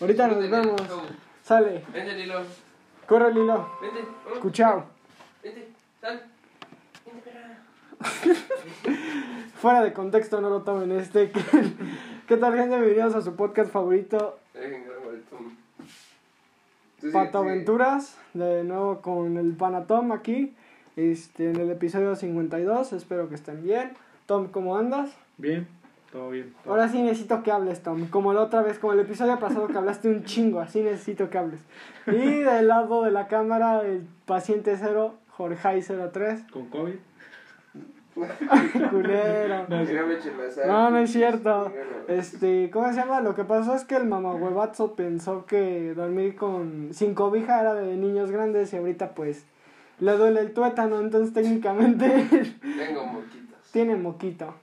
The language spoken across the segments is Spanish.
Ahorita nos vemos. Sale. Vente, Lilo. Corre, Lilo. Vente. Escuchao. Vente. Sal. Vente. Fuera de contexto, no lo tomen este. ¿Qué tal, gente? Bienvenidos a su podcast favorito, Venga, vuelto. Tú sigue, Pato sigue. Aventuras. De nuevo con el Panatom aquí. Este, en el episodio 52. Espero que estén bien. Tom, ¿cómo andas? Bien, todo bien. todo- Ahora sí necesito que hables, Tom. Como la otra vez, como el episodio pasado que hablaste un chingo. Así necesito que hables. Y del lado de la cámara, el paciente cero, Jorge03. Con COVID. Culero. No. No, no es cierto. Este, ¿cómo se llama? Lo que pasó es que el mamahuevazo pensó que dormir con sin cobija era de niños grandes y ahorita pues le duele el tuétano, entonces técnicamente Tengo moquitos. tiene moquito.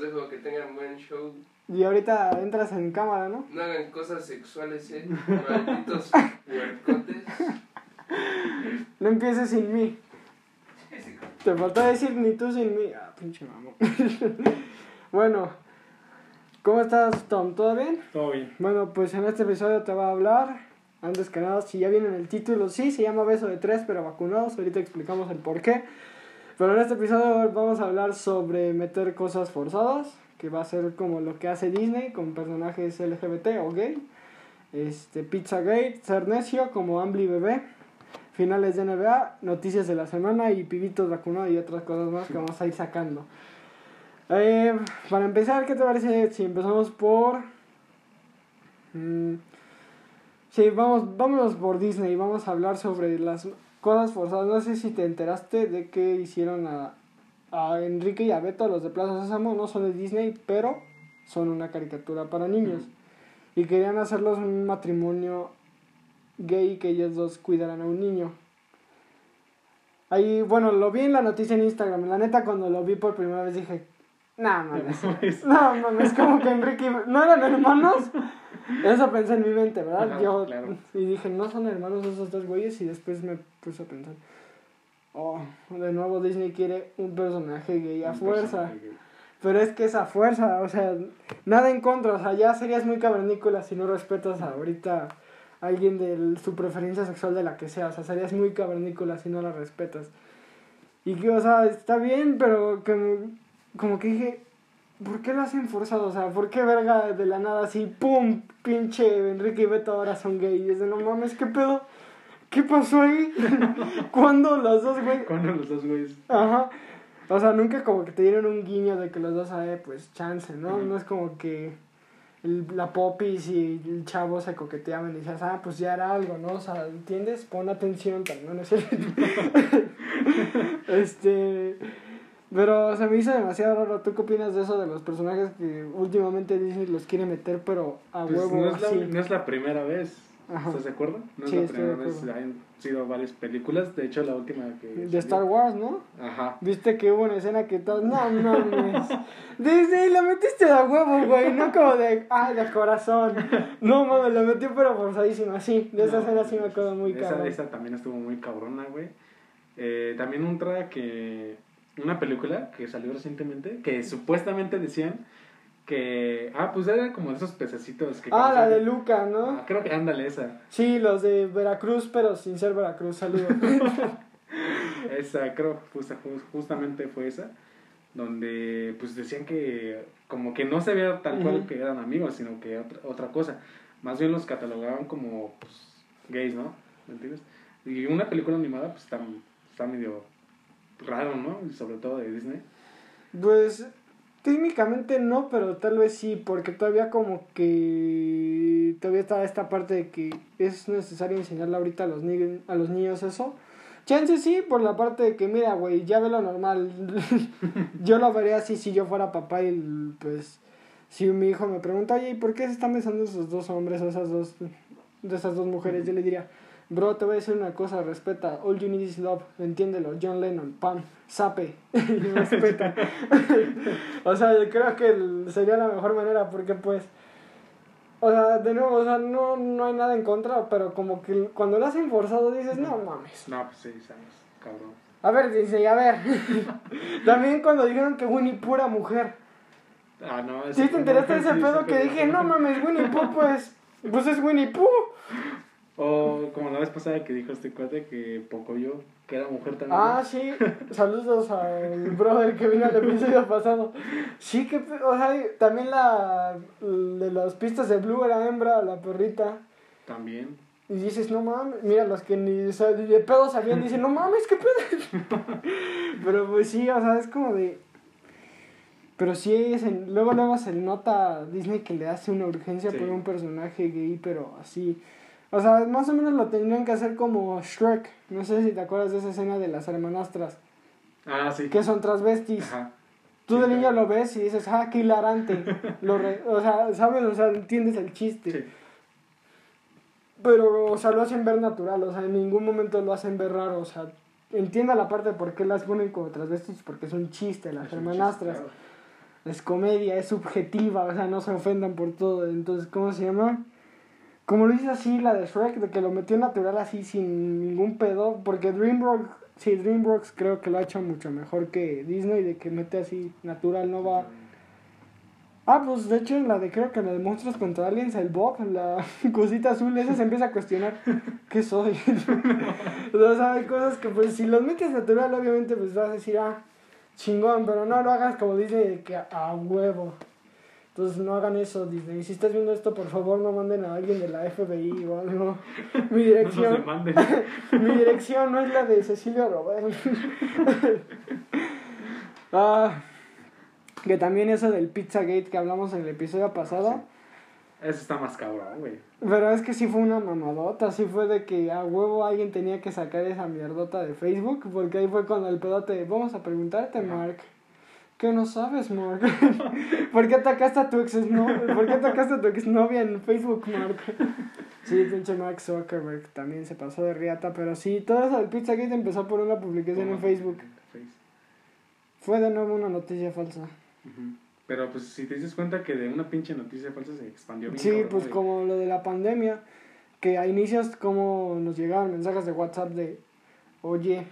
Los dejo que tengan buen show. Y ahorita entras en cámara, ¿no? No hagan cosas sexuales, eh. Malditos huercotes. No empieces sin mí. Te faltó decir ni tú sin mí. Ah, pinche mamón. bueno, ¿cómo estás, Tom? ¿Todo bien? Todo bien. Bueno, pues en este episodio te va a hablar, antes que nada, si ya viene en el título, sí, se llama Beso de Tres, pero vacunados, ahorita explicamos el por qué. Pero en este episodio vamos a hablar sobre meter cosas forzadas, que va a ser como lo que hace Disney con personajes LGBT o gay. Este, Pizzagate, ser necio como Ambly Bebé, finales de NBA, noticias de la semana y pibitos vacunados y otras cosas más que vamos a ir sacando. Eh, para empezar, ¿qué te parece si empezamos por... Mm, sí, vamos, vámonos por Disney, vamos a hablar sobre las cosas forzadas. No sé si te enteraste de que hicieron a, a Enrique y a Beto, los de Plaza Sésamo, no son de Disney, pero son una caricatura para niños. Y querían hacerlos un matrimonio gay que ellos dos cuidaran a un niño. Ahí, bueno, lo vi en la noticia en Instagram. La neta, cuando lo vi por primera vez dije, nah, mames. No, mames, como que Enrique y... ¿No eran hermanos? Eso pensé en mi mente, ¿verdad? Ajá, Yo, claro. Y dije, no son hermanos esos dos güeyes y después me puse a pensar, oh, de nuevo Disney quiere un personaje gay a Un fuerza. gay. Pero es que esa fuerza, o sea, nada en contra, o sea, ya serías muy cavernícola si no respetas ahorita a alguien de su preferencia sexual de la que sea, o sea, serías muy cavernícola si no la respetas. Y que, o sea, está bien, pero que, como que dije, ¿por qué lo hacen forzado? O sea, ¿por qué verga de la nada así, pum, pinche Enrique y Beto ahora son gays? Y es de, no mames, ¿qué pedo? ¿Qué pasó ahí? ¿Cuándo los dos, güey? ¿Cuándo los dos güeyes? Ajá. O sea, nunca como que te dieron un guiño de que los dos, eh, pues, chance, ¿no? No es como que el- la popis y el chavo se coqueteaban y decías, ah, pues ya era algo, ¿no? O sea, ¿entiendes? Pon atención, tal, ¿no? Este... Pero se me hizo demasiado raro. ¿Tú qué opinas de eso de los personajes que últimamente Disney los quiere meter, pero a Pues huevo no, es así? la, no es la primera vez. Ajá. ¿Estás de acuerdo? No es Sí, la estoy de primera vez. Han sido varias películas. De hecho, la última que. De salió- Star Wars, ¿no? Ajá. Viste que hubo una escena que todos, no mames. Disney, la metiste de a huevo, güey, no como de, ah, de corazón. No mames, la metió pero forzadísimo, así. De esa No, escena sí me acuerdo muy esa, cabrón. esa también estuvo muy cabrona, güey. Eh, también otra que. Una película que salió recientemente que supuestamente decían que. Ah, pues era como de esos pececitos que. Ah, la de Luca ¿no? creo que ándale esa. Sí, los de Veracruz, pero sin ser Veracruz, saludos. Esa, creo ju- justamente fue esa. Donde pues decían que como que no se veía tal cual Ujú. que eran amigos, sino que otra, otra cosa. Más bien los catalogaban como pues, gays, ¿no? ¿Me entiendes? Y una película animada pues está, está medio raro, ¿no? Sobre todo de Disney. Pues técnicamente no, pero tal vez sí, porque todavía como que todavía está esta parte de que es necesario enseñarle ahorita a los, ni a los niños eso. Chance sí, por la parte de que, mira, güey, ya ve lo normal. yo lo vería así si yo fuera papá y pues si mi hijo me pregunta, oye, ¿y por qué se están besando esos dos hombres o esas dos, esas dos mujeres? Yo le diría, bro, te voy a decir una cosa, respeta, all you need is love, entiéndelo, John Lennon, pam, sape, respeta. o sea, yo creo que sería la mejor manera porque pues... O sea, de nuevo, o sea, no, no hay nada en contra, pero como que cuando lo hacen forzado dices, no mames. No, pues sí, sabes, cabrón. A ver, dice, a ver. También cuando dijeron que Winnie pura mujer. Ah, no, ¿Sí te enteraste de ese pedo que dije, no mames, Winnie Pooh pues Pues es Winnie Pooh. O como la vez pasada que dijo este cuate que Pocoyo, que era mujer también. Ah, sí. Saludos al brother que vino al episodio pasado. Sí, que, o sea, también la de las pistas de Blue era hembra, la perrita. También. Y dices, no mames, mira, los que ni o sea, ni de pedo sabían, dicen, no mames, qué pedo. Pero pues sí, o sea, es como de. Pero sí, es en- luego, luego se nota a Disney que le hace una urgencia Sí. por un personaje gay, pero así. O sea, más o menos lo tendrían que hacer como Shrek. No sé si te acuerdas de esa escena de las hermanastras, Ah, sí. que son transvestis. Ajá. Tú Sí, de niño claro. lo ves y dices, ah, qué hilarante. Lo re- o sea, ¿sabes? O sea, entiendes el chiste. Sí. Pero, o sea, lo hacen ver natural, o sea, en ningún momento lo hacen ver raro, o sea, entienda la parte de por qué las ponen como transvestis, porque es un chiste, las Es hermanastras, chiste, es comedia, es subjetiva, o sea, no se ofendan por todo, entonces, ¿cómo se llama? Como lo dice así la de Shrek, de que lo metió natural así sin ningún pedo, porque DreamWorks, sí, DreamWorks creo que lo ha hecho mucho mejor que Disney, de que mete así natural, no va... Ah, pues de hecho en la de creo que la de Monstruos contra Aliens, el Bob, la cosita azul, esa se empieza a cuestionar qué soy. o sea, hay cosas que pues si los metes natural, obviamente pues vas a decir, ah, chingón, pero no lo hagas como de que a huevo. Entonces no hagan eso, Disney. Si estás viendo esto, por favor no manden a alguien de la FBI o algo. Mi No dirección, demanden. mi dirección no es la de Cecilia Robert. ah, que también eso del Pizzagate que hablamos en el episodio pasado. Eso está más cabrón, güey. Pero es que sí fue una mamadota, sí fue de que a huevo alguien tenía que sacar esa mierdota de Facebook, porque ahí fue cuando el pedote, vamos a preguntarte. Mark, ¿qué no sabes, Mark? ¿Por qué atacaste a tu ex no ¿Por qué atacaste a tu exnovia en Facebook, Mark? Sí, pinche Mark Zuckerberg también se pasó de riata, pero sí, todo eso del Pizzagate empezó por una publicación en Facebook. Face. Fue de nuevo una noticia falsa. Pero pues si te dices cuenta que de una pinche noticia falsa se expandió bien. Sí, cabrón, pues como lo de la pandemia, que a inicios como nos llegaban mensajes de WhatsApp de, oye,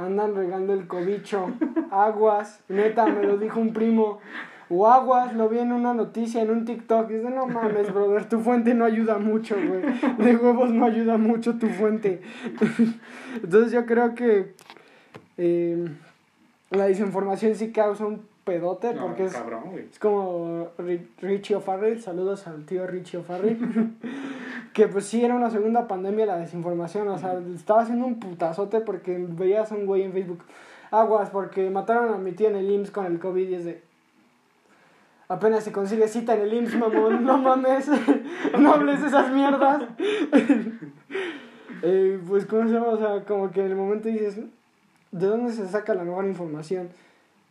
andan regando el cobicho, aguas, neta, me lo dijo un primo, o aguas, lo vi en una noticia, en un TikTok, dice, no mames, brother, tu fuente no ayuda mucho, güey, de huevos no ayuda mucho tu fuente. Entonces yo creo que eh, la desinformación sí causa un pedote, No, porque es... cabrón, güey. Es como Ri- Richie O'Farrell, saludos al tío Richie O'Farrell, que pues sí era una segunda pandemia la desinformación, o sea, estaba haciendo un putazote porque veías a un güey en Facebook, aguas, porque mataron a mi tía en el IMSS con el COVID y es de... Apenas se consigue cita en el IMSS, mamón, no mames, no hables de esas mierdas. Eh, pues, ¿cómo se llama? O sea, como que en el momento dices, ¿de dónde se saca la mejor información?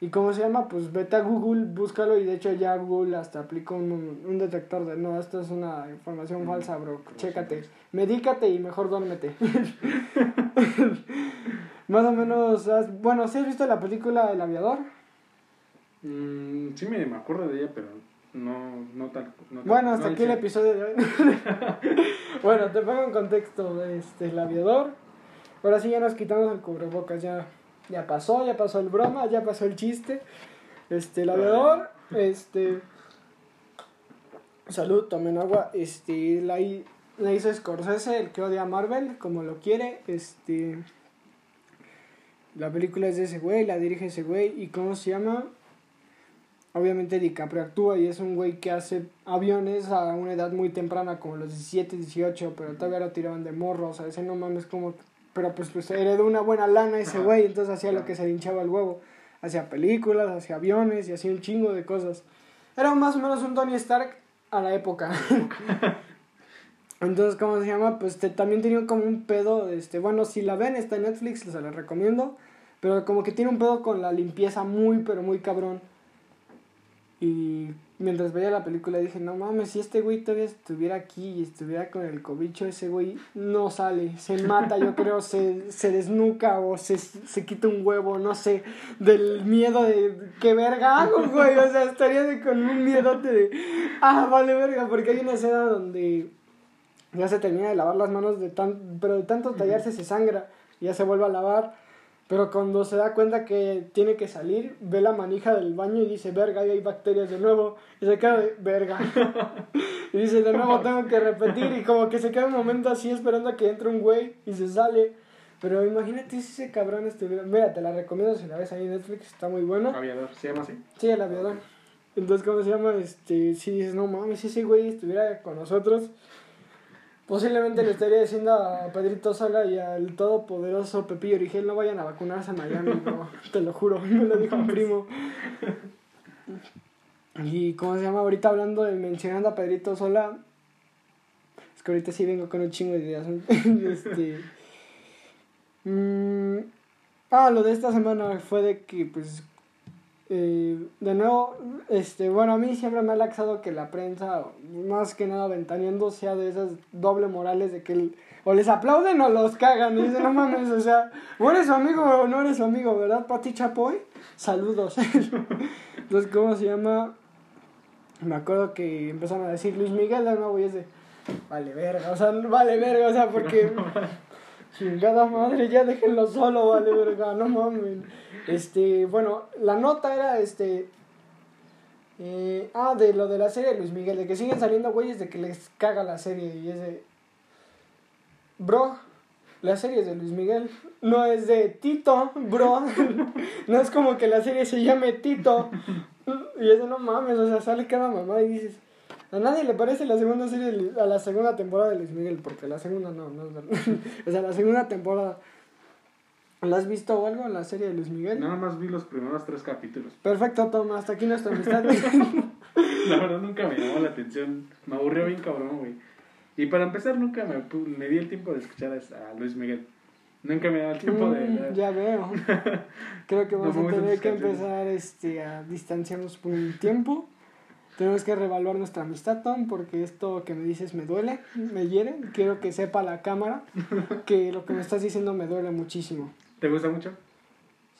¿Y cómo se llama? Pues vete a Google, búscalo y de hecho ya Google hasta aplicó un, un detector de no, esto es una información Mm, falsa, bro, chécate, medícate y mejor duérmete. Más o menos, has- bueno, ¿sí has visto la película El Aviador? Mm, sí me, me acuerdo de ella, pero no, no tal. No tal- Bueno, hasta no aquí el episodio de hoy. bueno, te pongo en contexto, este, El Aviador. Ahora sí ya nos quitamos el cubrebocas, ya, ya pasó, ya pasó el broma, ya pasó el chiste. Este, El Aviador, este... Salud, tomen agua. Este, la, la hizo Scorsese, el que odia a Marvel, como lo quiere. Este... La película es de ese güey, la dirige ese güey. ¿Y cómo se llama? Obviamente DiCaprio actúa y es un güey que hace aviones a una edad muy temprana, como los 17, 18, pero todavía lo tiraban de morro, o sea, ese no mames como... Pero pues, pues heredó una buena lana ese güey, entonces hacía lo que se hinchaba el huevo. Hacía películas, hacía aviones y hacía un chingo de cosas. Era más o menos un Tony Stark a la época. Entonces, ¿cómo se llama? Pues te- también tenía como un pedo, este, bueno, si la ven, está en Netflix, se la recomiendo, pero como que tiene un pedo con la limpieza muy, pero muy cabrón. Y mientras veía la película dije, no mames, si este güey todavía estuviera aquí y estuviera con el cobicho, ese güey no sale, se mata, yo creo, se, se desnuca o se, se quita un huevo, no sé, del miedo de qué verga hago, güey, o sea, estaría de- con un miedote de, ah, vale verga, porque hay una escena donde ya se termina de lavar las manos de tan, pero de tanto tallarse se sangra, ya se vuelve a lavar, Pero cuando se da cuenta que tiene que salir, ve la manija del baño y dice, verga, ahí hay bacterias de nuevo. Y se queda de, verga. y dice, de nuevo tengo que repetir. Y como que se queda un momento así esperando a que entre un güey y se sale. Pero imagínate si ese cabrón estuviera... Mira, te la recomiendo si la ves ahí en Netflix, está muy buena. Aviador, ¿se llama así? Sí, el aviador. Entonces, ¿cómo se llama? Este, si dices, no mames, si ese güey estuviera con nosotros, posiblemente le estaría diciendo a Pedrito Sola y al todopoderoso Pepillo Origel, no vayan a vacunarse a Miami, bro. te lo juro, me lo dijo un primo. Y, ¿cómo se llama? Ahorita hablando de mencionando a Pedrito Sola, es que ahorita sí vengo con un chingo de ideas. este... mm, ah, lo de esta semana fue de que, pues, de nuevo, este, bueno, a mí siempre me ha laxado que la prensa, más que nada ventaneando, sea de esas doble morales de que el- o les aplauden o los cagan. Y dicen, no mames, o sea, o eres su amigo o no eres su amigo, ¿verdad, Pati Chapoy? Saludos. Entonces, ¿cómo se llama? Me acuerdo que empezaron a decir Luis Miguel de nuevo y es de, vale verga, o sea, vale verga, o sea, porque... Chingada madre, ya déjenlo solo, vale, verga, no mames. Este, bueno, la nota era, este... eh, ah, de lo de la serie de Luis Miguel, de que siguen saliendo güeyes de que les caga la serie y es de... Bro, la serie es de Luis Miguel, no es de Tito, bro. no es como que la serie se llame Tito. Y eso no mames, o sea, sale cada mamá y dices... A nadie le parece la segunda serie, a la segunda temporada de Luis Miguel, porque la segunda no, no es verdad. o sea, la segunda temporada. ¿La has visto o algo en la serie de Luis Miguel? Nada más vi los primeros tres capítulos. Perfecto, Tom, hasta aquí nuestra amistad. La verdad nunca me llamó la atención. Me aburrió bien cabrón, güey. Y para empezar, nunca me, me di el tiempo de escuchar a, Luis Miguel. Nunca me daba el tiempo de... Mm, ya veo. Creo que vamos No a tener que empezar este, a distanciarnos por un tiempo. Tenemos que reevaluar nuestra amistad, Tom, porque esto que me dices me duele, me hiere. Quiero que sepa la cámara que lo que me estás diciendo me duele muchísimo. ¿Te gusta mucho?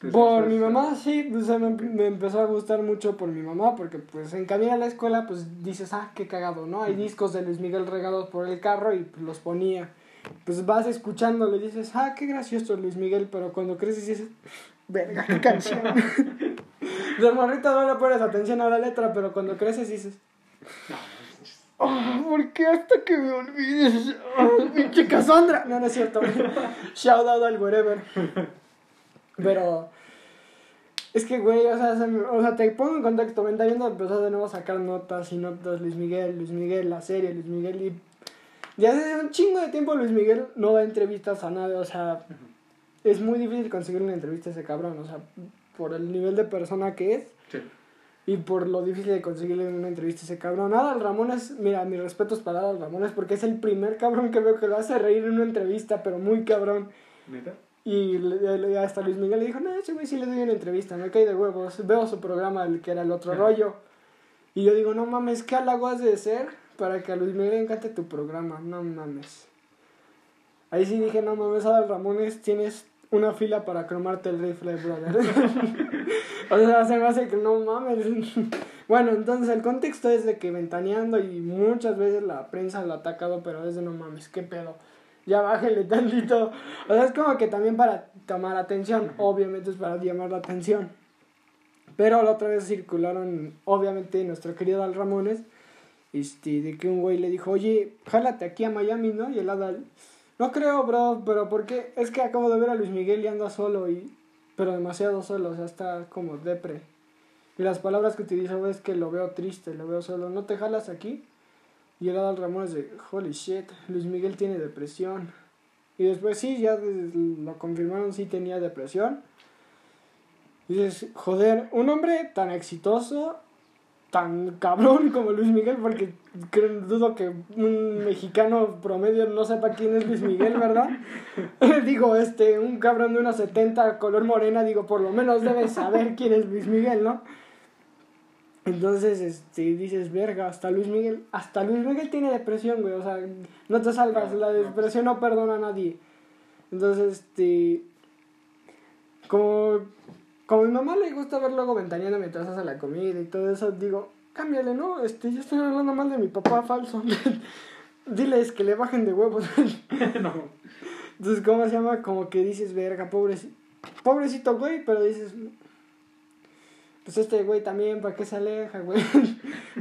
Por mi mamá, sí, o sea, me, me empezó a gustar mucho por mi mamá, porque pues en camino a la escuela, pues dices, ah, qué cagado, ¿no? Hay discos de Luis Miguel regados por el carro y pues, los ponía. Pues vas escuchándolo y dices, ah, qué gracioso Luis Miguel, pero cuando creces dices, verga, qué canción. De morrito no le pones atención a la letra, pero cuando creces dices, oh, ¿por qué hasta que me olvides? Oh, pinche Cassandra. No, no es cierto. Shout out al wherever. Pero. Es que, güey, o sea, o sea, te pongo en contexto. Ventaneando empezó de nuevo a sacar notas y notas. Luis Miguel, Luis Miguel, la serie, Luis Miguel. Y ya hace un chingo de tiempo Luis Miguel no da entrevistas a nadie. O sea, es muy difícil conseguir una entrevista a ese cabrón. O sea, por el nivel de persona que es Sí. y por lo difícil de conseguirle una entrevista a ese cabrón. Adal Ramones, mira, mis respetos para Adal Ramones porque es el primer cabrón que veo que lo hace reír en una entrevista, pero muy cabrón. ¿Neta? Y hasta Luis Miguel le dijo, no, ese güey sí le doy una entrevista, me cae de huevos. Veo su programa, el que era el otro rollo. Y yo digo, no mames, ¿qué halago has de ser para que a Luis Miguel le encante tu programa? No mames. Ahí sí dije, no mames, Adal Ramones, tienes una fila para cromarte el rifle, brother. o sea, se me hace que no mames. bueno, entonces el contexto es de que ventaneando y muchas veces la prensa lo ha atacado, pero es de no mames, qué pedo. Ya bájale tantito. O sea, es como que también para tomar atención, obviamente es para llamar la atención. Pero la otra vez circularon, obviamente, nuestro querido Al Ramones, este, de que un güey le dijo, oye, jálate aquí a Miami, ¿no? Y el Adal, no creo, bro, pero ¿por qué? Es que acabo de ver a Luis Miguel y anda solo, y, pero demasiado solo, o sea, está como depre. Y las palabras que utilizó es que lo veo triste, lo veo solo, ¿no te jalas aquí? Y el Adal Ramones de, holy shit, Luis Miguel tiene depresión. Y después sí, ya lo confirmaron, sí tenía depresión. Y dices, joder, un hombre tan exitoso, tan cabrón como Luis Miguel, porque creo, dudo que un mexicano promedio no sepa quién es Luis Miguel, ¿verdad? digo, este, un cabrón de unos 70, color morena, digo, por lo menos debe saber quién es Luis Miguel, ¿no? Entonces, este, dices, verga, hasta Luis Miguel, hasta Luis Miguel tiene depresión, güey, o sea, no te salvas, la depresión no perdona a nadie. Entonces, este, como, como a mi mamá le gusta ver luego ventaneando mientras hace la comida y todo eso, digo, cámbiale, ¿no? Este, yo estoy hablando mal de mi papá falso. Diles que le bajen de huevos. no. Entonces, ¿cómo se llama? Como que dices, verga, pobre. pobrecito güey, pero dices, pues este güey también, ¿para qué se aleja, güey?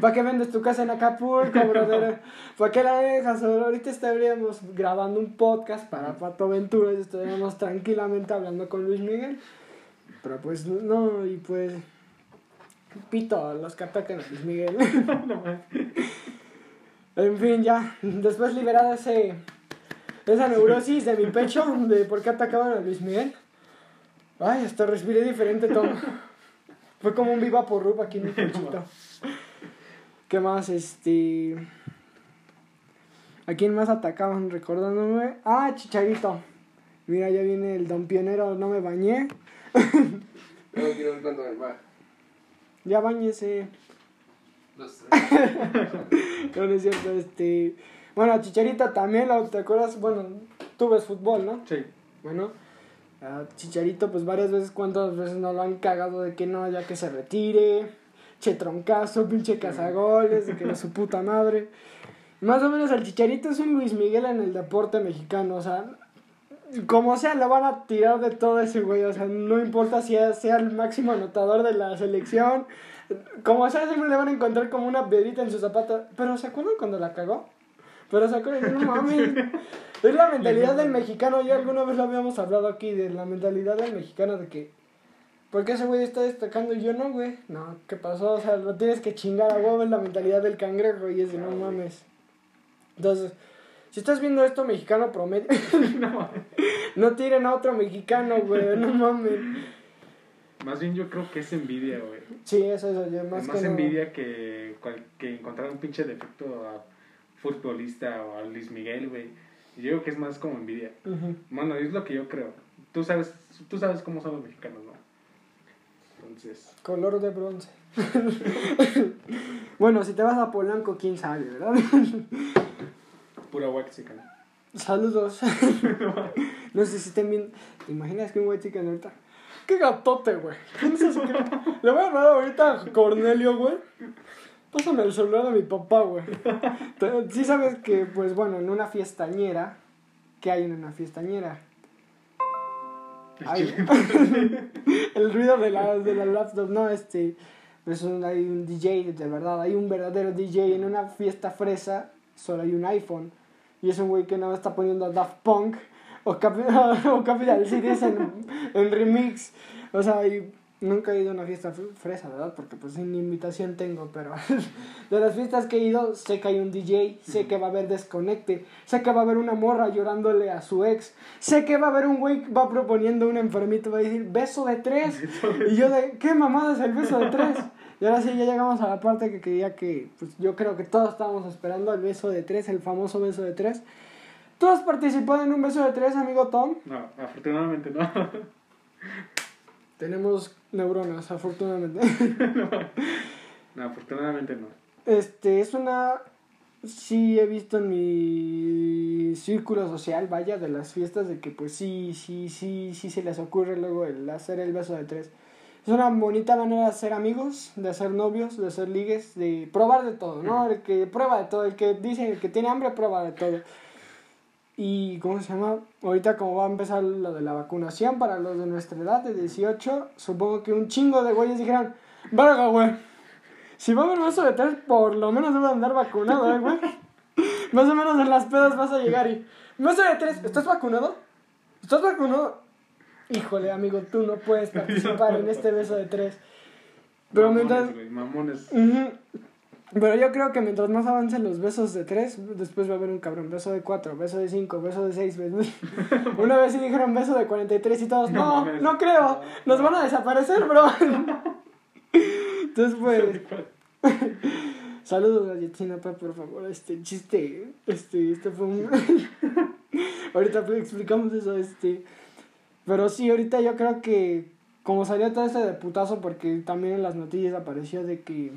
¿Para qué vendes tu casa en Acapulco, brother? ¿Para qué la dejas? Ahorita estaríamos grabando un podcast para Pato Aventuras y estaríamos tranquilamente hablando con Luis Miguel. Pero pues no, y pues pito los que atacan a Luis Miguel. en fin, ya, después liberada ese, esa neurosis de mi pecho de por qué atacaban a Luis Miguel. Ay, hasta respiré diferente, Tom. Fue como un viva por rup aquí en mi pechito. ¿Qué más? Este. ¿A quién más atacaban? Recordándome. Ah, Chicharito. Mira, ya viene el don pionero, no me bañé. No quiero ver cuánto me va. Ya bañese. No, no es cierto, este. Bueno, a Chicharito también, ¿lo- ¿te acuerdas? Bueno, tú ves fútbol, ¿no? Sí. Bueno, a Chicharito, pues varias veces, ¿cuántas veces no lo han cagado de que no, ya que se retire? Che troncazo, pinche cazagoles, de que era su puta madre. Más o menos el Chicharito es un Luis Miguel en el deporte mexicano, o sea, como sea, le van a tirar de todo ese güey, o sea, no importa si sea el máximo anotador de la selección, como sea, siempre le van a encontrar como una piedrita en su zapato. Pero ¿se acuerdan cuando la cagó? Pero se acuerdan, no mames. Es la mentalidad del mexicano, ya alguna vez lo habíamos hablado aquí, de la mentalidad del mexicano de que, ¿por qué ese güey está destacando y yo no, güey? No, ¿qué pasó? O sea, lo tienes que chingar a huevo, es la mentalidad del cangrejo y es de no mames. Entonces, si estás viendo esto mexicano promedio, no tiren a otro mexicano, güey, no mames. Más bien yo creo que es envidia, güey. Sí, eso, eso, yo Más, más, que no- envidia que, que encontrar un pinche defecto a futbolista o a Luis Miguel, güey. Yo creo que es más como envidia. Ujú. Bueno, es lo que yo creo. Tú sabes, tú sabes cómo son los mexicanos, ¿no? Entonces, Color de bronce. bueno, si te vas a Polanco, quién sabe, ¿verdad? Pura huaxican. Saludos. no sé si bien. ¿Te imaginas que un chica ahorita? ¡Qué gatote, güey! ¿Quién es ese que- Le voy a hablar ahorita a Cornelio, güey. Pásame el celular de mi papá, güey. Sí sabes que, pues bueno, en una fiestañera. ¿Qué hay en una fiestañera? Ay, el ruido de la, de la laptop, no, este. Pues un- hay un DJ, de verdad, hay un verdadero DJ en una fiesta fresa, solo hay un iPhone. Y es un güey que nada más está poniendo a Daft Punk o, Capi- o Capital Cities en, en remix. O sea, y nunca he ido a una fiesta fr- fresa, ¿verdad? Porque pues sin invitación tengo, pero de las fiestas que he ido, sé que hay un DJ, sé que va a haber desconecte, sé que va a haber una morra llorándole a su ex, sé que va a haber un güey que va proponiendo un enfermito, va a decir beso de tres. Y yo de, ¿qué mamada es el beso de tres? Y ahora sí, ya llegamos a la parte que quería que, pues yo creo que todos estábamos esperando el beso de tres, el famoso beso de tres. ¿Tú has participado en un beso de tres, amigo Tom? No, afortunadamente no. Tenemos neuronas, afortunadamente. No, afortunadamente no. Este, es una... Sí he visto en mi círculo social, vaya, de las fiestas, de que pues sí, sí, sí, sí se les ocurre luego el hacer el beso de tres. Es una bonita manera de ser amigos, de ser novios, de ser ligues, de probar de todo, ¿no? El que prueba de todo, el que dice, el que tiene hambre prueba de todo. Y, ¿cómo se llama? Ahorita como va a empezar lo de la vacunación para los de nuestra edad, de 18, supongo que un chingo de güeyes dijeron, verga, güey. Si va a haber beso de tres, por lo menos debo andar vacunado, ¿eh, güey? Más o menos en las pedas vas a llegar y... Beso de tres, ¿estás vacunado? ¿Estás vacunado? Híjole, amigo, tú no puedes participar en este beso de tres. Pero mientras... Mamones. Pero yo creo que mientras más avancen los besos de tres, después va a haber un cabrón. Beso de cuatro, beso de cinco, beso de seis. beso- Una vez sí dijeron beso de 43 y todos, No no, creo, nos van a desaparecer, bro. Entonces, pues, saludos a Yetsina, pa, por favor. Este chiste, este, este fue un. ahorita explicamos eso, este. Pero sí, ahorita yo creo que, como salió todo este de putazo, porque también en las noticias apareció de que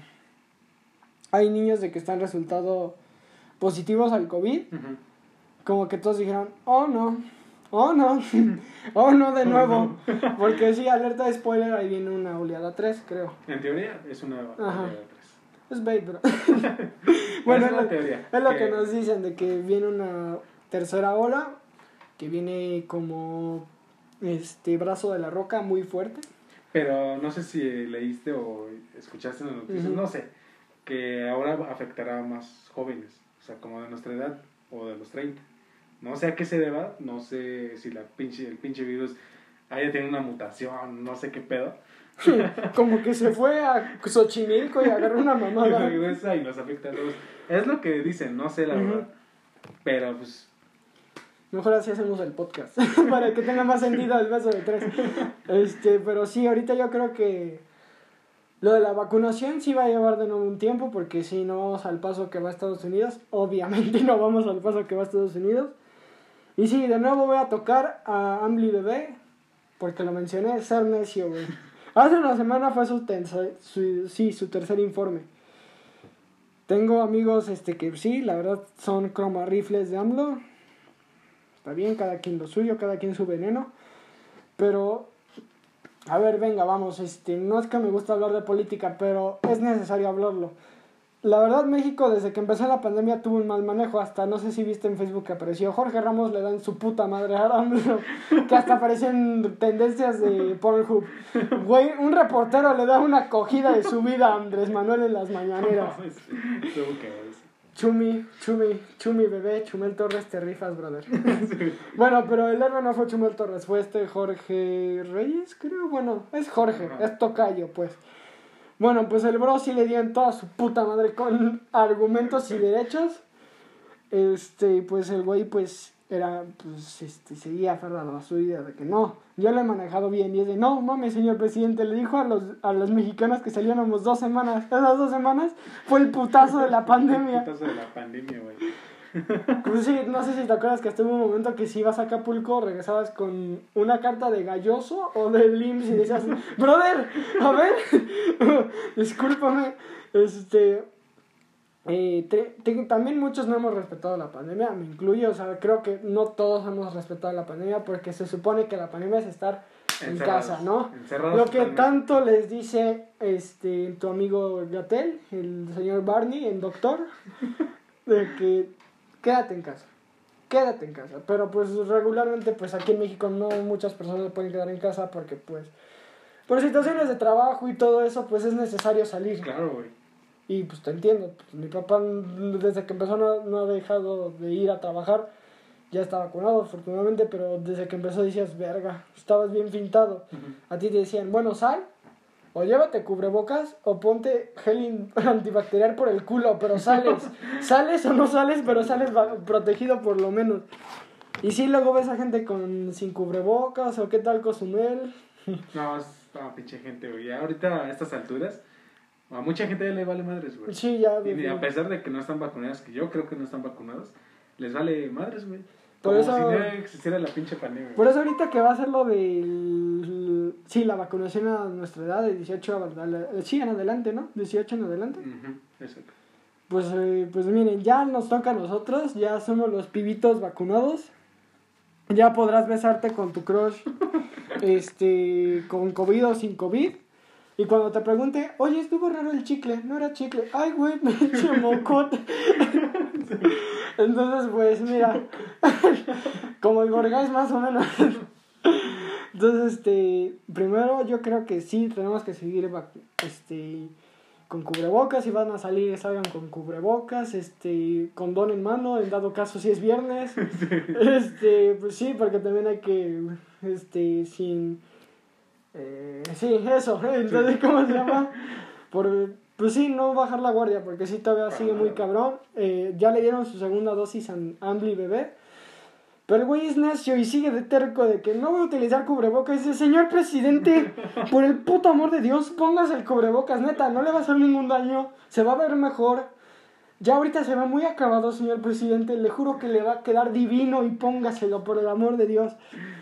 hay niños de que están resultado positivos al COVID, como que todos dijeron, oh no, oh no, oh no de nuevo. Porque sí, alerta de spoiler, ahí viene una oleada 3, creo. En teoría es una Ajá. de tres. Es bait, bro. bueno, es es una lo, teoría. es lo que nos dicen, de que viene una tercera ola, que viene como este brazo de la roca muy fuerte. Pero no sé si leíste o escuchaste en las noticias, Ujú. no sé, que ahora afectará a más jóvenes, o sea, como de nuestra edad o de los 30. No sé a qué se deba, no sé si la pinche, el pinche virus haya tenido una mutación, no sé qué pedo. Como que se fue a Xochimilco y agarró una Y mamada. regresa y nos afecta a todos. Es lo que dicen, no sé la Ujú. verdad. Pero pues, Mejor así hacemos el podcast. para que tenga más sentido el beso de tres. Este, pero sí, ahorita yo creo que lo de la vacunación sí va a llevar de nuevo un tiempo, porque si no vamos al paso que va a Estados Unidos, obviamente no vamos al paso que va a Estados Unidos. Y sí, de nuevo voy a tocar a Ambly Bebé, porque lo mencioné, ser necio, güey. Hace una semana fue su, su- sí, su tercer informe. Tengo amigos este, que sí, la verdad son croma rifles de AMLO. Está bien, cada quien lo suyo, cada quien su veneno. Pero, a ver, venga, vamos, este, no es que me gusta hablar de política, pero es necesario hablarlo. La verdad, México, desde que empezó la pandemia, tuvo un mal manejo. Hasta, no sé si viste en Facebook que apareció Jorge Ramos, le dan su puta madre a AMLO, que hasta aparecen tendencias de Pornhub. Güey, un reportero le da una acogida de su vida a Andrés Manuel en las mañaneras. Chumi, Chumi, Chumi bebé, Chumel Torres, te rifas, brother. bueno, pero el héroe no fue Chumel Torres, fue este Jorge Reyes, creo. Bueno, es Jorge, es Tocayo, pues. Bueno, pues el bro sí le dio en toda su puta madre con argumentos y derechos. Este, pues el güey, pues, era, pues, este, seguía aferrado a su idea de que no, yo lo he manejado bien. Y es de, no, mames, señor presidente, le dijo a los, a los mexicanos que saliéramos dos semanas. Esas dos semanas fue el putazo de la pandemia. El putazo de la pandemia, güey. Pues sí, no sé si te acuerdas que estuvo un momento que si ibas a Acapulco regresabas con una carta de Galloso o de LIMS y decías, brother, a ver, discúlpame, este, eh, te- te- también muchos no hemos respetado la pandemia, me incluyo, o sea, creo que no todos hemos respetado la pandemia porque se supone que la pandemia es estar en casa, ¿no? encerrados Lo que tanto les dice este tu amigo Gatel, el señor Barney, el doctor, de que quédate en casa. Quédate en casa. Pero pues regularmente pues aquí en México no muchas personas pueden quedar en casa porque pues por situaciones de trabajo y todo eso pues es necesario salir. Claro, güey. Y pues te entiendo. pues, mi papá desde que empezó no, no ha dejado de ir a trabajar. Ya está vacunado afortunadamente, pero desde que empezó decías, verga, estabas bien pintado. A ti te decían, bueno, sal, o llévate cubrebocas, o ponte gel antibacterial por el culo, pero sales. sales o no sales, pero sales protegido por lo menos. Y sí, luego ves a gente con sin cubrebocas, o qué tal Cozumel. No, es no, pinche gente, güey. Ahorita a estas alturas, a mucha gente ya le vale madres, güey. Sí, ya. Y a pesar de que no están vacunados, que yo creo que no están vacunados, les vale madres, güey. Por Como eso- si no existiera la pinche pandemia. Por eso ahorita que va a ser lo del... Sí, la vacunación a nuestra edad, de 18 a... a- Sí, en adelante, ¿no? 18 en adelante. Exacto. Pues, eh, pues miren, ya nos toca a nosotros, ya somos los pibitos vacunados. Ya podrás besarte con tu crush, este, con COVID o sin COVID. Y cuando te pregunte, oye, estuvo raro el chicle, no era chicle. Ay, güey, me eché mocote. Entonces, pues, mira, como el Gorgás más o menos. Entonces, este, primero yo creo que sí, tenemos que seguir este, con cubrebocas, si van a salir, salgan con cubrebocas, este, condón en mano, en dado caso si es viernes. Este, pues sí, porque también hay que, este, sin, eh, sí, eso, entonces, ¿cómo se llama? Por, pues sí, no bajar la guardia, porque sí todavía Para sigue muy nada. cabrón. Eh, ya le dieron su segunda dosis a Ambly Bebé. Pero el güey es necio y sigue de terco de que no voy a utilizar cubrebocas. Dice, señor presidente, por el puto amor de Dios, póngase el cubrebocas, neta, no le va a hacer ningún daño, se va a ver mejor. Ya ahorita se ve muy acabado, señor presidente, le juro que le va a quedar divino y póngaselo, por el amor de Dios.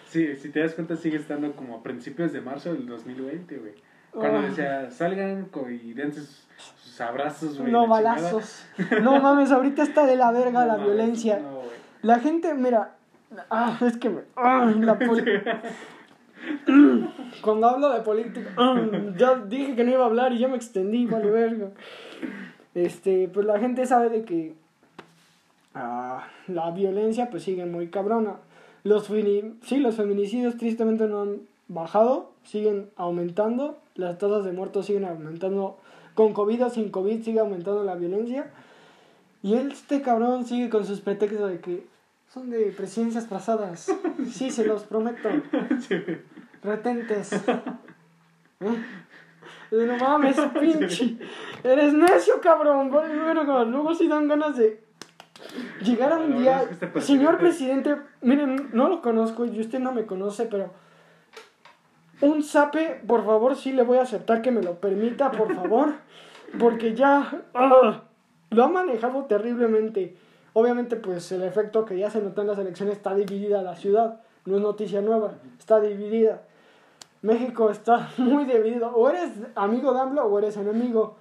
Sí, si te das cuenta, sigue estando como a principios de marzo del 2020, güey. Cuando decía, salgan y dense sus, sus abrazos, güey. No chingada. balazos. No mames, ahorita está de la verga No la mames, violencia. No. La gente, mira, ah, es que me, ah, la Cuando hablo de política, ah, ya dije que no iba a hablar y ya me extendí, vale verga. Este, pues la gente sabe de que ah, la violencia pues sigue muy cabrona. Los, sí, los feminicidios tristemente no han bajado, siguen aumentando, las tasas de muertos siguen aumentando, con COVID o sin COVID sigue aumentando la violencia. Y este cabrón sigue con sus pretextos de que son de presidencias pasadas. Sí, se los prometo. Retentes. ¿Eh? No mames, pinche. Eres necio, cabrón. Bueno, luego sí dan ganas de llegar a un día. es que este presidente- Señor presidente, miren, no lo conozco y usted no me conoce, pero. Un zape, por favor, sí le voy a aceptar que me lo permita, por favor. Porque ya. ¡ah! lo ha manejado terriblemente. Obviamente, pues el efecto que ya se notó en las elecciones está dividida la ciudad. No es noticia nueva, está dividida. México está muy dividido. O eres amigo de AMLO o eres enemigo.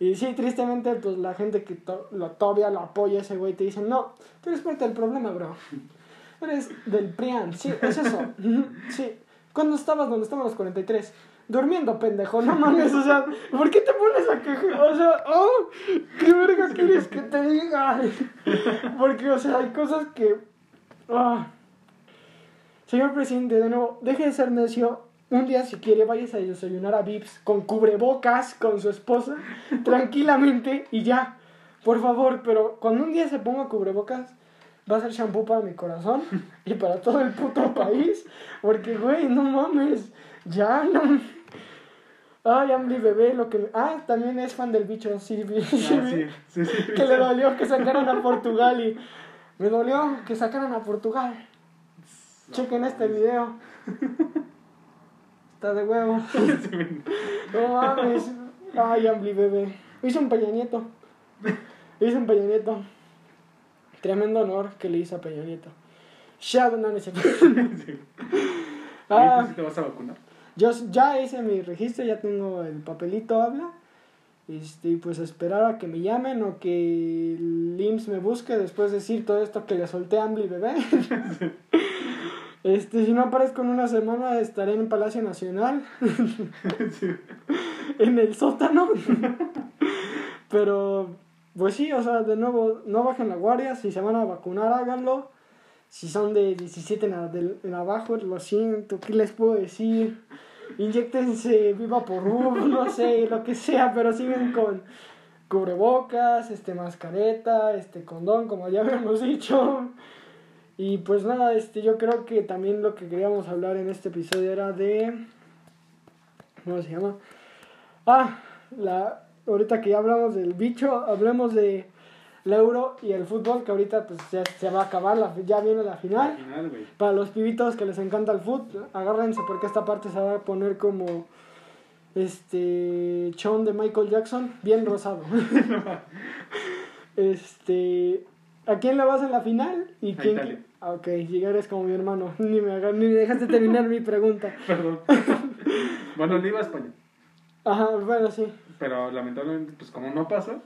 Y sí, tristemente, pues la gente que to- lo, todavía lo apoya ese güey te dice, no, tú eres parte del problema, bro. Eres del PRIAN, sí, es eso. Sí. ¿Cuándo estabas donde estaban los 43? Durmiendo, pendejo, no mames, o sea, ¿por qué te pones a quejar? O sea, oh, ¿qué verga quieres que te diga? Porque, o sea, hay cosas que... ah. Señor presidente, de nuevo, deje de ser necio. Un día, si quiere, vayas a desayunar a Vips con cubrebocas, con su esposa, tranquilamente y ya. Por favor, pero cuando un día se ponga cubrebocas, va a ser shampoo para mi corazón y para todo el puto país. Porque, güey, no mames. Ya, no. Ay, Ambly bebé, lo que. Ah, también es fan del bicho, sí, Ah, sí, sí, sí. que le dolió que sacaran a Portugal y me dolió que sacaran a Portugal. Chequen este video. Está de huevo. No mames. Ay, Ambly bebé. Hizo un Peña Nieto. Hizo un Peña Nieto. Tremendo honor que le hizo a Peña Nieto. Shadow, no, no cierto. Ah. Ah, ¿Sí te vas a vacunar? yo ya hice mi registro, ya tengo el papelito, habla. Este, y pues esperar a que me llamen o que el IMSS me busque después de decir todo esto que le solté a Ambly bebé. Este, si no aparezco en una semana estaré en Palacio Nacional, Sí. en el sótano. Pero, pues sí, o sea, de nuevo, no bajen la guardia, si se van a vacunar, háganlo. Si son de 17 en, a- del- en abajo, lo siento, ¿qué les puedo decir? Inyectense viva por no sé, lo que sea, pero siguen con cubrebocas, este, mascareta, este, condón, como ya habíamos dicho. Y pues nada, este, yo creo que también lo que queríamos hablar en este episodio era de... ¿Cómo se llama? Ah, la, ahorita que ya hablamos del bicho, hablemos de el euro y el fútbol, que ahorita pues ya se va a acabar, la, ya viene la Al final. final, güey. Para los pibitos que les encanta el fútbol, agárrense porque esta parte se va a poner como este chon de Michael Jackson, bien rosado. este, ¿a quién le vas en la final? ¿Y A quién? Italia. Ah, Ok, llegar es como mi hermano, ni me, haga- ni me dejaste terminar mi pregunta. Perdón. bueno, le iba a España. Ajá, bueno, sí. Pero lamentablemente, pues como no pasa,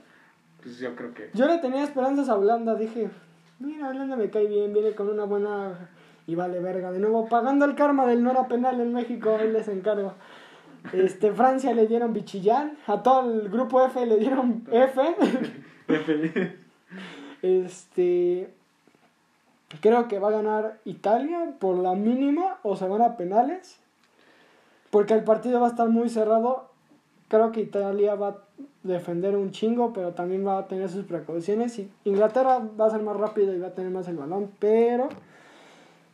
pues yo creo que. Yo le tenía esperanzas a Holanda, dije, mira, Holanda me cae bien, viene con una buena... Y vale verga, de nuevo, pagando el karma del no era penal en México, él les encargo. Este, Francia le dieron bichillán, a todo el grupo F le dieron F. feliz. Este, creo que va a ganar Italia por la mínima o se van a penales. Porque el partido va a estar muy cerrado. Creo que Italia va a defender un chingo, pero también va a tener sus precauciones. Inglaterra va a ser más rápido y va a tener más el balón, pero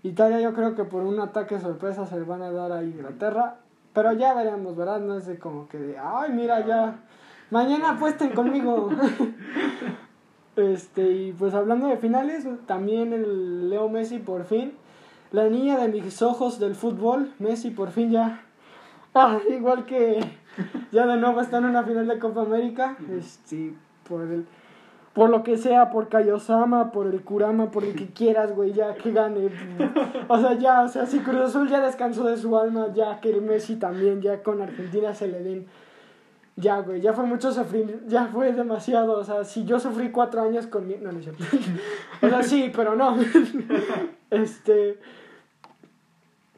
Italia yo creo que por un ataque sorpresa se le van a dar a Inglaterra. Pero ya veremos, ¿verdad? No es de como que de, ay, mira, ya, mañana apuesten conmigo. Este, y pues hablando de finales, también el Leo Messi por fin, la niña de mis ojos del fútbol, Messi por fin ya, ah, igual que ya de nuevo está en una final de Copa América, este, por el, por lo que sea, por Kaiosama, por el Kurama, por el que quieras, güey, ya que gane. O sea, ya, o sea, si Cruz Azul ya descansó de su alma, ya que el Messi también, ya con Argentina se le den. Ya, güey, ya fue mucho sufrir, ya fue demasiado. O sea, si yo sufrí cuatro años con mi. No, no es. O sea, sí, pero no. Este.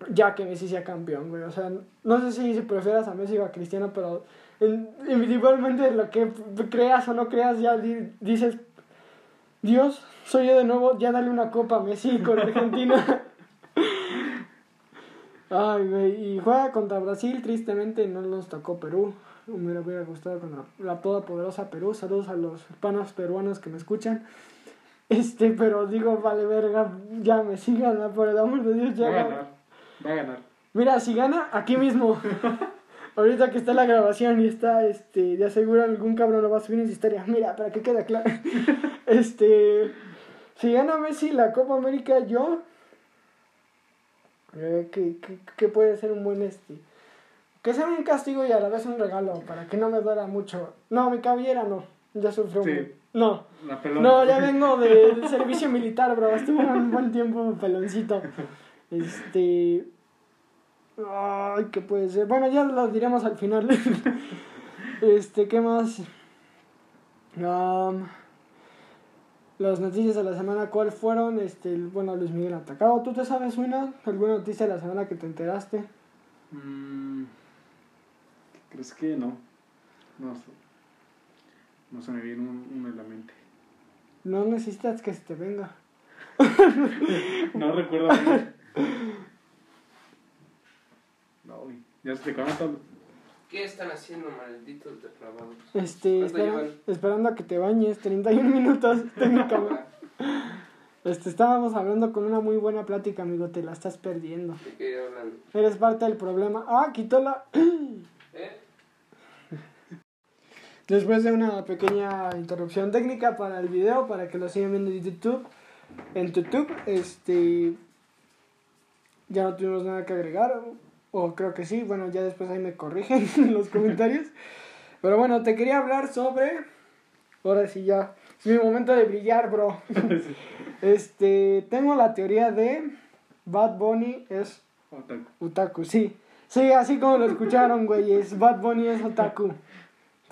Ya que Messi sea campeón, güey. O sea, no sé si, prefieras a Messi o a Cristiano, pero en- individualmente lo que creas o no creas, ya di- dices, Dios, soy yo de nuevo, ya dale una copa a Messi con Argentina. Ay, güey, y juega contra Brasil, tristemente no nos tocó Perú. Me hubiera gustado con la, la todopoderosa Perú. Saludos a los panos peruanos que me escuchan. Este, pero digo, vale verga, ya me sigan, ¿no? por el amor de Dios, ya. Va a ganar. Va a ganar. Mira, si gana, aquí mismo. Ahorita que está la grabación y está, este, de aseguro algún cabrón lo va a subir en su historia. Mira, para que quede claro. este, si gana Messi la Copa América, yo, eh, que, que, que puede ser un buen, este, que sea un castigo y a la vez un regalo, para que no me duela mucho. No, mi cabellera no, ya sufrió. Sí. un- No, La no, ya vengo de- del servicio militar, bro. Estuve un buen tiempo peloncito. Este. Ay, ¿qué puede ser? Bueno, ya lo diremos al final. Este, ¿qué más? Am, las noticias de la semana, ¿cuál fueron? Este, bueno, Luis Miguel atacado. ¿Tú te sabes una? ¿Alguna noticia de la semana que te enteraste? Mm, ¿Crees que no? No sé. No se me viene un- uno en la mente. No necesitas que se te venga. No recuerdo. No. Ya se te todos. ¿Qué están haciendo, malditos depravados? Este, ¿Cuánto espera- esperando a que te bañes, 31 minutos técnicamente. Este, estábamos hablando con una muy buena plática, amigo, te la estás perdiendo. ¿De qué hablan? Eres parte del problema. Ah, quitó la... Después de una pequeña interrupción técnica para el video, para que lo sigan viendo en YouTube, en YouTube, este... Ya no tuvimos nada que agregar, o creo que sí, bueno, ya después ahí me corrigen en los comentarios. Pero bueno, te quería hablar sobre... Ahora sí ya, es mi momento de brillar, bro. Este, tengo la teoría de Bad Bunny es Otaku. otaku, sí. Sí, así como lo escucharon, güey, es Bad Bunny es otaku.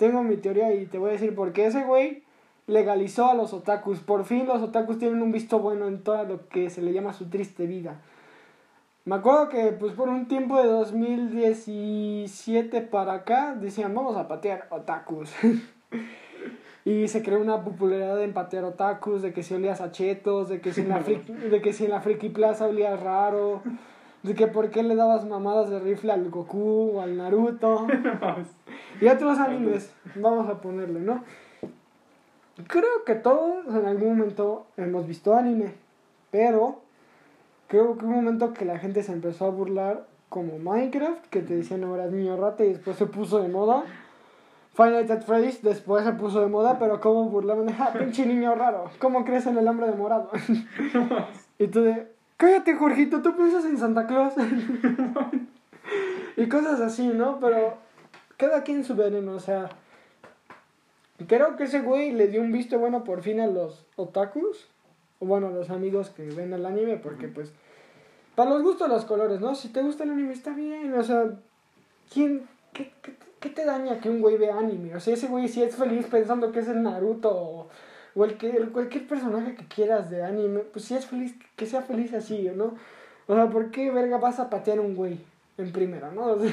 Tengo mi teoría y te voy a decir por qué ese güey legalizó a los otakus. Por fin los otakus tienen un visto bueno en todo lo que se le llama su triste vida. Me acuerdo que pues por un tiempo de 2017 para acá decían vamos a patear otakus. y se creó una popularidad en patear otakus, de que si olías a chetos, de que si en la friki, de que si en la friki plaza olías raro, de que por qué le dabas mamadas de rifle al Goku o al Naruto. Y otros animes, vamos a ponerle, ¿no? Creo que todos en algún momento hemos visto anime, pero creo que un momento que la gente se empezó a burlar como Minecraft, que te decían no eras niño rata y después se puso de moda. Final at Freddy's después se puso de moda, pero como burlaban de, ah, pinche niño raro, ¿cómo crees en el hambre de morado? y tú de, cállate Jorgito, tú piensas en Santa Claus. y cosas así, ¿no? Pero cada quien su veneno, o sea, creo que ese güey le dio un visto bueno por fin a los otakus, o bueno, a los amigos que ven el anime, porque pues, para los gustos los colores, ¿no? Si te gusta el anime está bien, o sea, ¿quién, qué, qué, qué te daña que un güey vea anime? O sea, ese güey si es feliz pensando que es el Naruto o, el, cualquier personaje que quieras de anime, pues si es feliz, que sea feliz así, ¿no? O sea, ¿por qué verga vas a patear un güey? En primera, ¿no? O sea,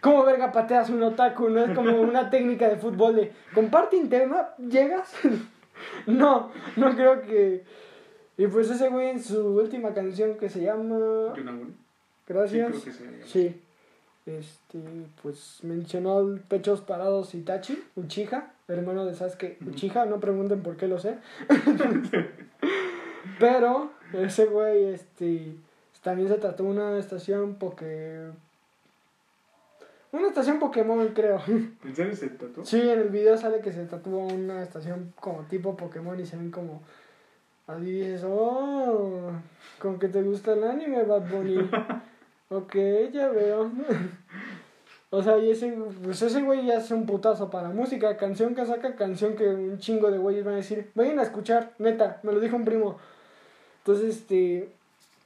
¿Cómo verga pateas un otaku? No es como una técnica de fútbol de con parte interna llegas. no, no creo que. Y pues ese güey en su última canción que se llama. Gracias. Sí, creo que. Sí. Este, pues mencionó Pechos Parados Itachi, Uchiha, hermano de Sasuke Uchiha, no pregunten por qué lo sé. Pero ese güey, este, también se trató una estación porque... Una estación Pokémon, creo. ¿En serio se trató? Sí, en el video sale que se tatuó una estación como tipo Pokémon y se ven como... Así dices, oh, con que te gusta el anime, Bad Bunny. ok, ya veo. O sea, y ese, pues ese güey ya es un putazo para música. Canción que saca, canción que un chingo de güeyes van a decir, vayan a escuchar, neta, me lo dijo un primo. Entonces, este,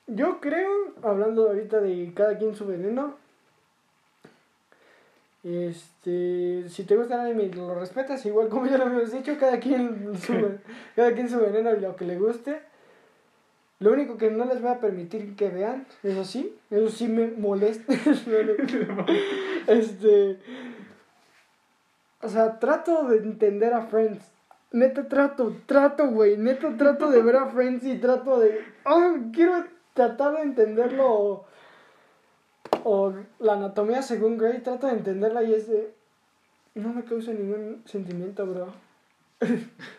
yo creo, hablando ahorita de cada quien su veneno, este, si te gusta el anime lo respetas, igual como ya lo habíamos dicho, cada quien su, cada quien su veneno y lo que le guste. Lo único que no les voy a permitir que vean, eso sí, eso sí me molesta. este, o sea, trato de entender a Friends. Neta trato, trato, güey, neta trato de ver a Friends y trato de, oh, quiero tratar de entenderlo o, o la anatomía según Grey, trato de entenderla y es de... No me causa ningún sentimiento, bro.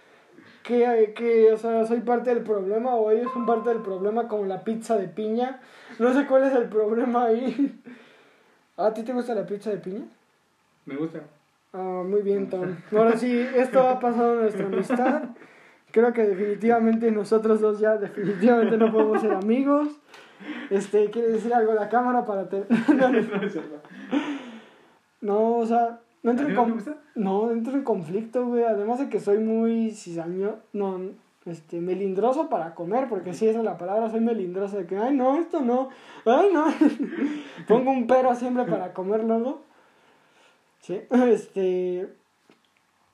que, que, o sea, soy parte del problema o ellos son parte del problema como la pizza de piña. No sé cuál es el problema ahí. ¿A ti te gusta la pizza de piña? Me gusta. Ah, muy bien, Tom. Ahora sí, esto ha pasado en nuestra amistad. Creo que definitivamente nosotros dos ya definitivamente no podemos ser amigos. Este, ¿quieres decir algo a la cámara para te... No, o sea, no entro ¿A en, no te con- gusta? no, entro en conflicto, güey. Además de que soy muy cizaño, no, este, melindroso para comer, porque sí, esa es la palabra, soy melindroso de que, ay, no, esto no, ay, no. Pongo un pero siempre para comer luego. Sí, este,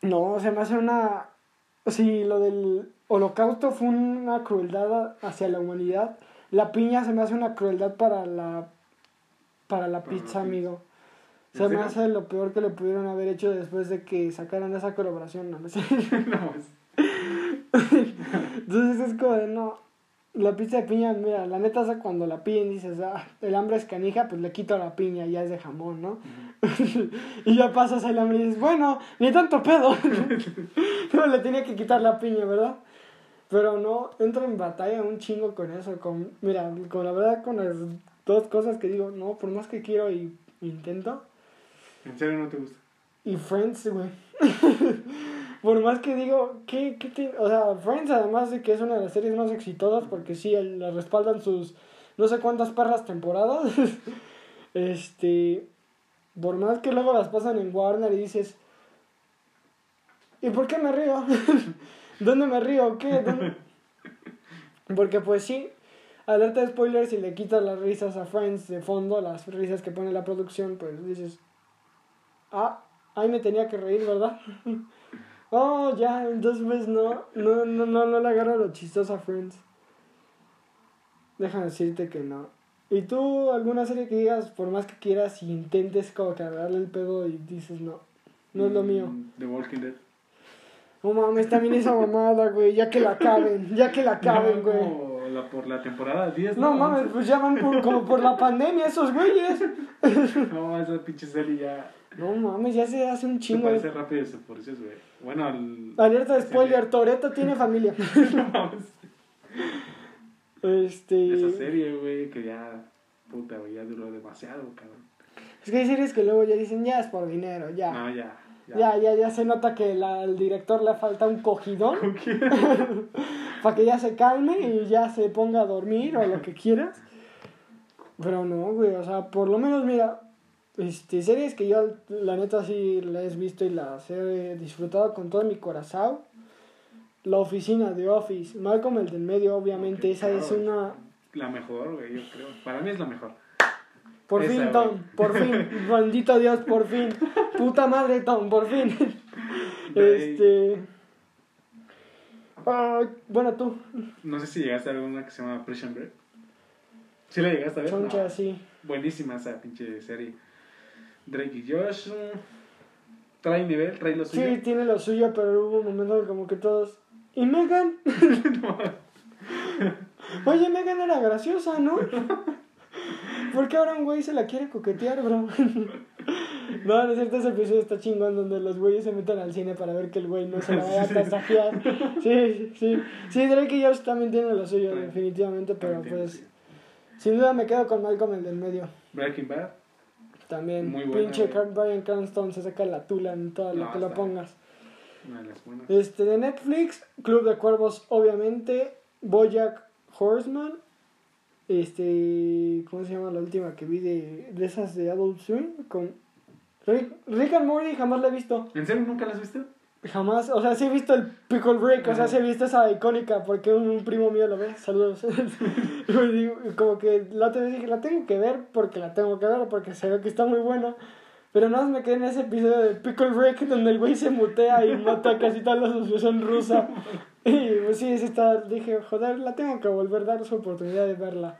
no, se me hace una, sí, lo del holocausto fue una crueldad hacia la humanidad. La piña se me hace una crueldad para la, para la Para pizza. amigo. ¿En Se me hace lo peor que le pudieron haber hecho después de que sacaran esa colaboración, no, no sé. No, es- Entonces es como de, no, la pizza de piña, mira, la neta, sea, cuando la piden dices, ah, el hambre es canija, pues le quito la piña, ya es de jamón, ¿no? y ya pasas el hambre y dices, bueno, ni tanto pedo. no, le tenía que quitar la piña, ¿verdad? Pero no, entro en batalla un chingo con eso, con, mira, con la verdad, con las dos cosas que digo, no, por más que quiero y intento, ¿En serio no te gusta? y Friends, güey. Por más que digo, ¿qué, qué te- O sea, Friends, además de que es una de las series más exitosas, porque sí, la respaldan sus no sé cuántas perras temporadas. este. Por más que luego las pasan en Warner y dices. ¿Y por qué me río? ¿Dónde me río? ¿Qué? ¿Dónde? Porque pues sí, alerta de spoilers, si le quitas las risas a Friends de fondo, las risas que pone la producción, pues dices, ah, ahí me tenía que reír, ¿verdad? oh, ya, entonces pues no, no, no, no, no le agarro lo chistoso a Friends. Déjame decirte que no. ¿Y tú alguna serie que digas, por más que quieras, y intentes como que agarrarle el pedo y dices, no, no es lo mío? Mm, The Walking Dead. No mames, también esa mamada, güey, ya que la acaben, ya que la acaben, No, güey. La, por la temporada 10, No mames, pues ya van por, como por la pandemia esos güeyes. No, esa pinche serie ya. No mames, ya se hace un Se chingo. parece rápido y furiosos, güey. Bueno, el. Alerta de spoiler, Toreto tiene familia. No mames. Este. Esa serie, güey, que ya. Puta, güey, ya duró demasiado, cabrón. Es que hay series que luego ya dicen, ya es por dinero, ya. No, ya. Ya, ya, ya se nota que la- al director le falta un cogidón ¿Con quién? para que ya se calme y ya se ponga a dormir o lo que quieras. Pero no, güey, o sea, por lo menos, mira, este, series que yo, la neta, sí las he visto y las he disfrutado con todo mi corazón. La oficina de Office, Malcolm el del medio, obviamente, esa es Claro, una... La mejor, güey, yo creo. Para mí es la mejor. Por Esa, fin. Tom, por fin, maldito Dios, por fin. Puta madre, Tom, por fin. Este. Ah, bueno, tú, No sé si llegaste a ver una que se llama Prison Break. ¿Sí la llegaste a ver? choncha, No. sí. Buenísima esa pinche serie. Drake y Josh. Trae nivel, trae lo suyo. Sí, tiene lo suyo, pero hubo un momento en como que todos. ¿Y Megan? Oye, Megan era graciosa, ¿no? ¿Por qué ahora un güey se la quiere coquetear, bro? No, no es cierto, ese episodio está chingón donde los güeyes se meten al cine para ver que el güey no se la vaya a tasajear. Sí, sí. Sí, Drake y Josh también tienen lo suyo, definitivamente, pero pues. Sin duda me quedo con Malcolm el del medio. Breaking Bad. También. Muy buena, Pinche. Car- Brian Cranston se saca la tula en todo lo que lo pongas. Este, de Netflix, Club de Cuervos, obviamente. Bojack Horseman. Este, ¿cómo se llama la última que vi de, de esas de Adult Swim? Con Rick, Rick and Morty, jamás la he visto. ¿En serio nunca la has visto? Jamás, o sea, sí he visto el Pickle Rick, o sea, sí he visto esa icónica porque un, un primo mío lo ve. Saludos. Y como que la otra vez dije, la tengo que ver porque la tengo que ver porque se ve que está muy buena. Pero nada más me quedé en ese episodio de Pickle Rick donde el güey se mutea y mata casi toda la asociación rusa. Y pues sí, sí está, dije, joder, la tengo que volver a dar su oportunidad de verla.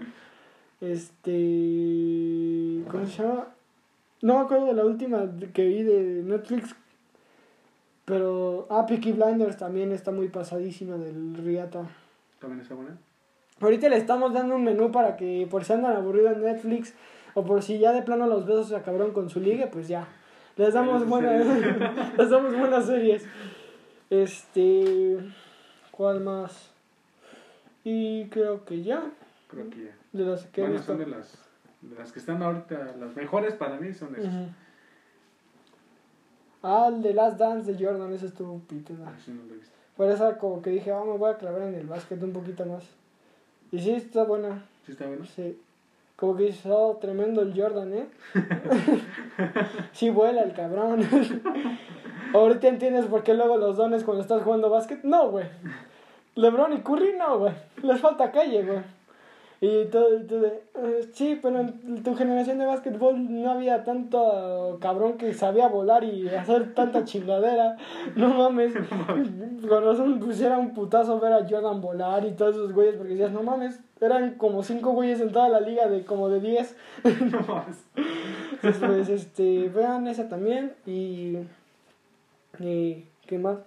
Este. ¿Cómo se llama? No me acuerdo de la última que vi de Netflix. Pero. Ah, Peaky Blinders también está muy pasadísima del Riata. También está buena. Ahorita le estamos dando un menú para que por si andan aburridos en Netflix o por si ya de plano los besos se acabaron con su liga, pues ya. Les damos buenas, les damos buenas series. Este, ¿cuál más? Y creo que ya, Creo que ya. de las que Bueno, son de las, las que están ahorita, las mejores para mí son esas. Ujú. Ah, el de Last Dance de Jordan, ese estuvo pituda. Así no lo he visto. Por eso como que dije, ah, me voy a clavar en el básquet un poquito más. Y sí, está buena. ¿Sí está bueno? Sí. Como que hizo tremendo el Jordan, ¿eh? sí vuela el cabrón. Ahorita entiendes por qué luego los dones cuando estás jugando básquet. No, güey. LeBron y Curry, no, güey. Les falta calle, güey. Y todo, y de, eh, sí, pero en tu generación de básquetbol no había tanto cabrón que sabía volar y hacer tanta chingadera. No mames. Con razón pusiera un putazo ver a Jordan volar y todos esos güeyes porque decías, no mames, eran como cinco güeyes en toda la liga de como de 10. No mames. Entonces, pues, este, vean esa también y, y ¿qué más?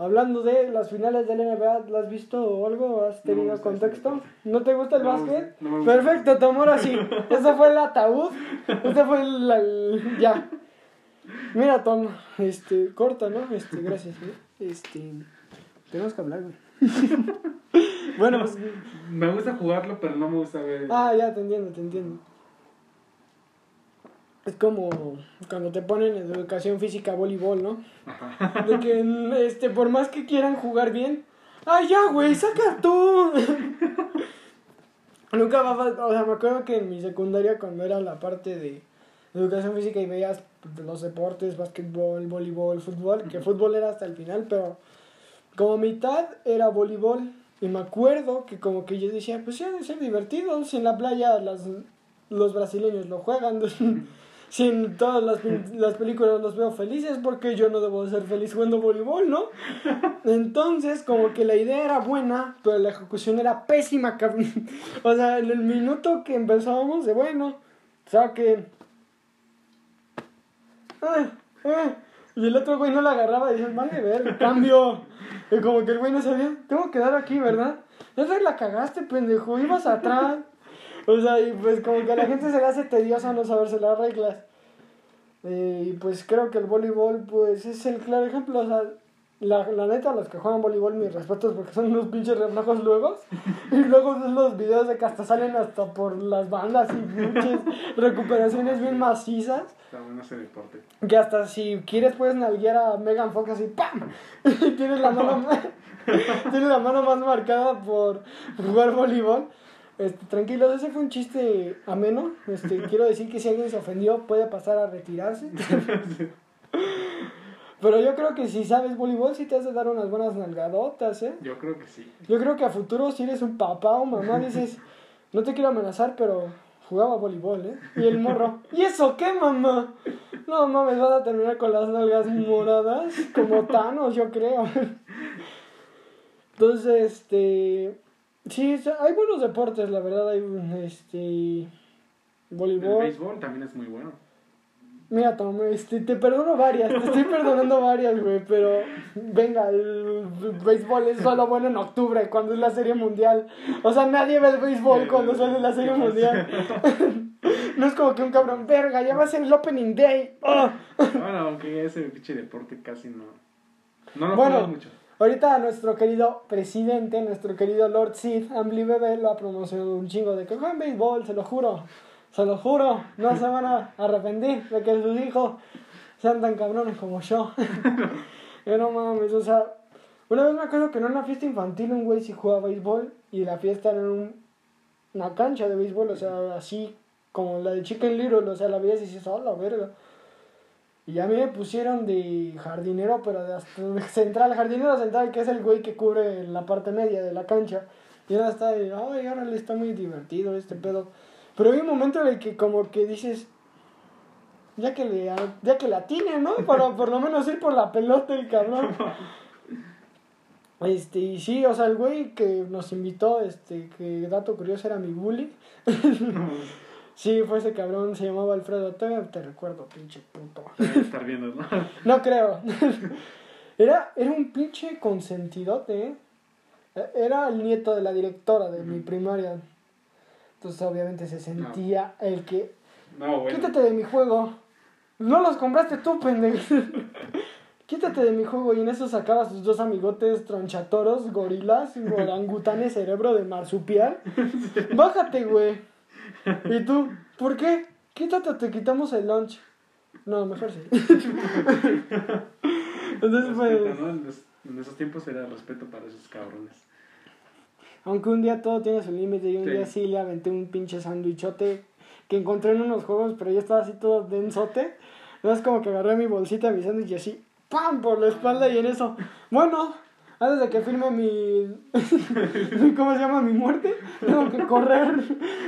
Hablando de las finales del NBA, ¿las has visto o algo? ¿Has tenido ese contexto? ¿No te gusta el No básquet? no me gusta. Perfecto, Tomora, sí. Ese fue el ataúd. Este fue el, el- ya. Mira, Tom, este, corta, ¿no? Este, gracias, ¿eh? Este, tenemos que hablar, güey. bueno, pues, Me gusta jugarlo, pero no me gusta ver. ah, ya, te entiendo, te entiendo. Es como cuando te ponen en educación física voleibol, ¿no? Ajá. De que, este, por más que quieran jugar bien, ¡ay, ya, güey, saca tú! Nunca va a o sea, me acuerdo que en mi secundaria cuando era la parte de educación física y veías los deportes, básquetbol, voleibol, fútbol, que fútbol era hasta el final, pero como mitad era voleibol. Y me acuerdo que como que yo decía, pues sí, ha de ser divertido, si en la playa las, los brasileños lo juegan, si en todas las, las películas los veo felices, porque yo no debo ser feliz jugando voleibol, ¿no? Entonces, como que la idea era buena, pero la ejecución era pésima, cabrón. O sea, en el minuto que empezábamos de bueno, saquen. Ay, ay. Y el otro güey no la agarraba y decía, vale, ver, cambio. Y como que el güey no sabía, tengo que dar aquí, ¿verdad? Esa la cagaste, pendejo, ibas atrás. O sea, y pues como que a la gente se le hace tedioso no saberse las reglas. Eh, y pues creo que el voleibol, pues es el claro ejemplo. O sea, la, la neta, los que juegan voleibol, mis respetos porque son unos pinches reflejos luego. Y luego ves los videos de que hasta salen hasta por las bandas y pinches recuperaciones bien macizas. Está bueno ese deporte. Que hasta si quieres puedes nalguear a Megan Fox así, ¡pam! Y tienes la mano tienes la mano más marcada por jugar voleibol. Este, tranquilos, ese fue un chiste ameno. Este, quiero decir que si alguien se ofendió puede pasar a retirarse. Pero yo creo que si sabes voleibol sí te has de dar unas buenas nalgadotas, ¿eh? Yo creo que sí. Yo creo que a futuro si eres un papá o mamá dices, no te quiero amenazar, pero jugaba voleibol, ¿eh? Y el morro, ¿y eso qué, mamá? No mames, vas a terminar con las nalgas moradas, como Thanos, yo creo. Entonces, este, sí, hay buenos deportes, la verdad, hay, este, El voleibol. béisbol también es muy bueno. Mira, Tom, este, te perdono varias, te estoy perdonando varias, güey, pero venga, el béisbol es solo bueno en octubre, cuando es la serie mundial. O sea, nadie ve el béisbol cuando sale la serie mundial. No es como que un cabrón, verga, ya va a ser el opening day. ¡Ah! Bueno, aunque ese pinche deporte casi no. No lo Bueno. mucho. Ahorita nuestro querido presidente, nuestro querido Lord Sid, Ambly Bebé, lo ha promocionado un chingo de que jueguen béisbol, se lo juro. Se lo juro, no se van a arrepentir de que sus hijos sean tan cabrones como yo. yo no mames, o sea, una vez me acuerdo que en una fiesta infantil un güey sí jugaba béisbol y la fiesta era en un- una cancha de béisbol, o sea, así como la de Chicken Little, o sea, la veías y dices, la verga. Y a mí me pusieron de jardinero, pero de hasta central, jardinero central, que es el güey que cubre la parte media de la cancha. Y ahora está de, ay, ahora le está muy divertido este pedo. Pero hay un momento en el que como que dices, ya que le, ya que la tiene, ¿no? Para por lo menos ir por la pelota el cabrón. Este, y sí, o sea, el güey que nos invitó, este, que dato curioso era mi bully. Sí, fue ese cabrón, se llamaba Alfredo. Todavía te recuerdo, pinche puto. Estar viendo, ¿no? No creo. Era, era un pinche consentidote, ¿eh? Eh, Era el nieto de la directora de mi primaria. Entonces obviamente se sentía el que... No, bueno. Quítate de mi juego. No los compraste tú, pendejo. Quítate de mi juego y en eso sacaba a sus dos amigotes tronchatoros, gorilas, orangutanes, cerebro de marsupial. Bájate, güey. ¿Y tú? ¿Por qué? Quítate te quitamos el lunch. No, mejor sí. Entonces, pues, Respeto, ¿no? En, los- en esos tiempos era respeto para esos cabrones. aunque un día todo tiene su límite y un Sí. día sí le aventé un pinche sandwichote que encontré en unos juegos, pero yo estaba así todo densote. Entonces como que agarré mi bolsita, mi sándwich y así, ¡pam! por la espalda y en eso, bueno, antes de que firme mi, ¿cómo se llama? Mi muerte, tengo que correr,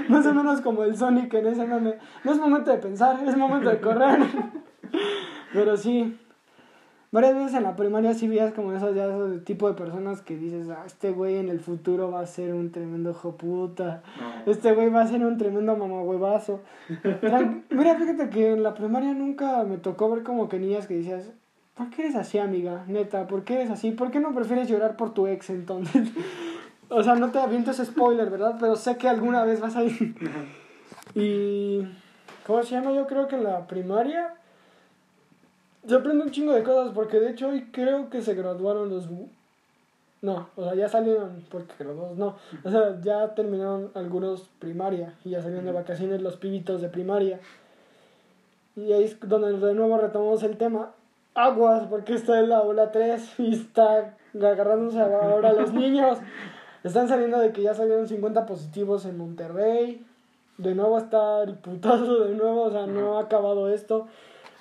más o menos como el Sonic en ese meme. No es momento de pensar, es momento de correr. Pero sí, varias veces en la primaria sí veías como esos, ya esos tipo de personas que dices, ah, este güey en el futuro va a ser un tremendo joputa. No. Este güey va a ser un tremendo mamahuevazo. Tran- Mira, fíjate que en la primaria nunca me tocó ver como que niñas que decías, ¿por qué eres así, amiga? Neta, ¿por qué eres así? ¿Por qué no prefieres llorar por tu ex entonces? o sea, no te aviento ese spoiler, ¿verdad? Pero sé que alguna vez vas a ir. y... ¿Cómo se llama? Yo creo que en la primaria se aprende un chingo de cosas porque de hecho hoy creo que se graduaron los... No, o sea, ya salieron, porque graduados no. O sea, ya terminaron algunos primaria y ya salieron de vacaciones los pibitos de primaria. Y ahí es donde de nuevo retomamos el tema. Aguas, porque está en la ola 3 y está agarrándose ahora a los niños. Están saliendo de que ya salieron 50 positivos en Monterrey. De nuevo está el putazo, de nuevo, o sea, no ha acabado esto.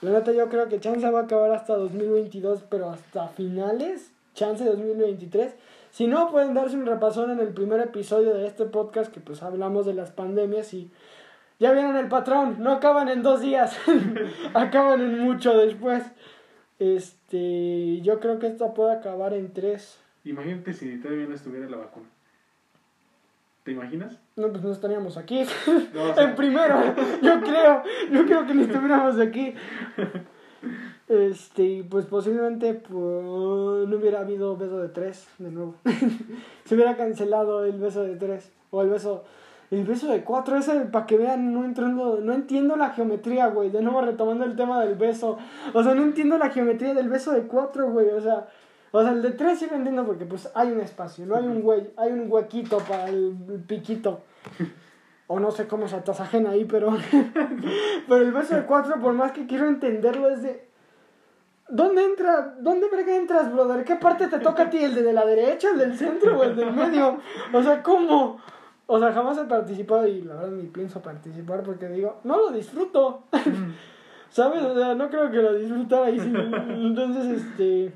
La neta yo creo que chance va a acabar hasta 2022, pero hasta finales, chance 2023. Si no, pueden darse un repasón en el primer episodio de este podcast que pues hablamos de las pandemias y ya vieron el patrón, no acaban en dos días, acaban en mucho después. Este, yo creo que esto puede acabar en tres. Imagínate si todavía no estuviera la vacuna. ¿Te imaginas? No, pues no estaríamos aquí. No, o sea, en primero, yo creo, yo creo que ni estuviéramos aquí. Este, pues posiblemente pues, no hubiera habido beso de tres de nuevo. Se hubiera cancelado el beso de tres. O el beso. El beso de cuatro, ese para que vean, no entiendo, no entiendo la geometría, güey. De nuevo retomando el tema del beso. O sea, no entiendo la geometría del beso de cuatro, güey. O sea, o sea, el de tres sí lo entiendo porque pues hay un espacio, no hay un güey, hay un huequito para el, el piquito. O no sé cómo se atasajen ahí, pero. pero el beso de cuatro, por más que quiero entenderlo, es de. ¿Dónde entra? ¿Dónde verga entras, brother? ¿Qué parte te toca a ti? ¿El de la derecha, el del centro o el del medio? O sea, ¿cómo? O sea, jamás he participado y la verdad ni pienso participar porque digo, no lo disfruto. ¿Sabes? O sea, no creo que lo disfrutara ahí sí. Entonces, este.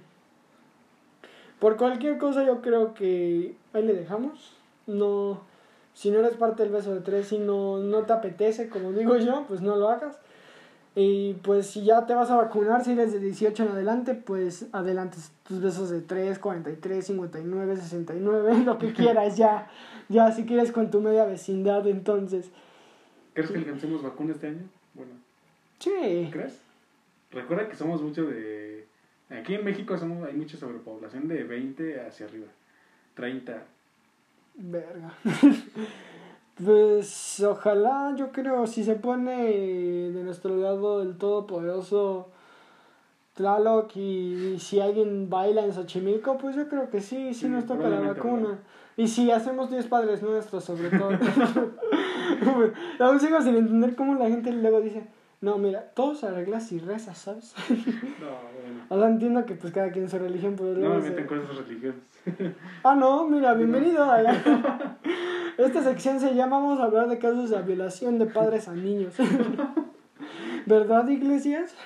Por cualquier cosa, yo creo que ahí le dejamos. No. Si no eres parte del beso de tres, si no, no te apetece, como digo yo, pues no lo hagas. Y pues si ya te vas a vacunar, si eres de 18 en adelante, pues adelante tus besos de 3, 43, 59, 69, lo que quieras ya. Ya si quieres con tu media vecindad, entonces. ¿Crees que alcancemos vacuna este año? Bueno, Sí. ¿crees? Recuerda que somos mucho de... Aquí en México somos, hay mucha sobrepoblación de 20 hacia arriba. 30. Verga. Pues ojalá, yo creo, si se pone de nuestro lado el todopoderoso Tlaloc y si alguien baila en Xochimilco, pues yo creo que sí, sí, Sí, nos toca la vacuna. Y si hacemos 10 padres nuestros, sobre todo. Aún sigo sin entender cómo la gente luego dice, no, mira, todo se arregla si rezas, ¿sabes? No, bueno. O sea, entiendo que pues cada quien su religión, pero No me meten cosas religiosas. Ah, no, mira, bienvenido a la... Esta sección se llama Vamos a hablar de casos de violación de padres a niños. ¿Verdad, iglesias?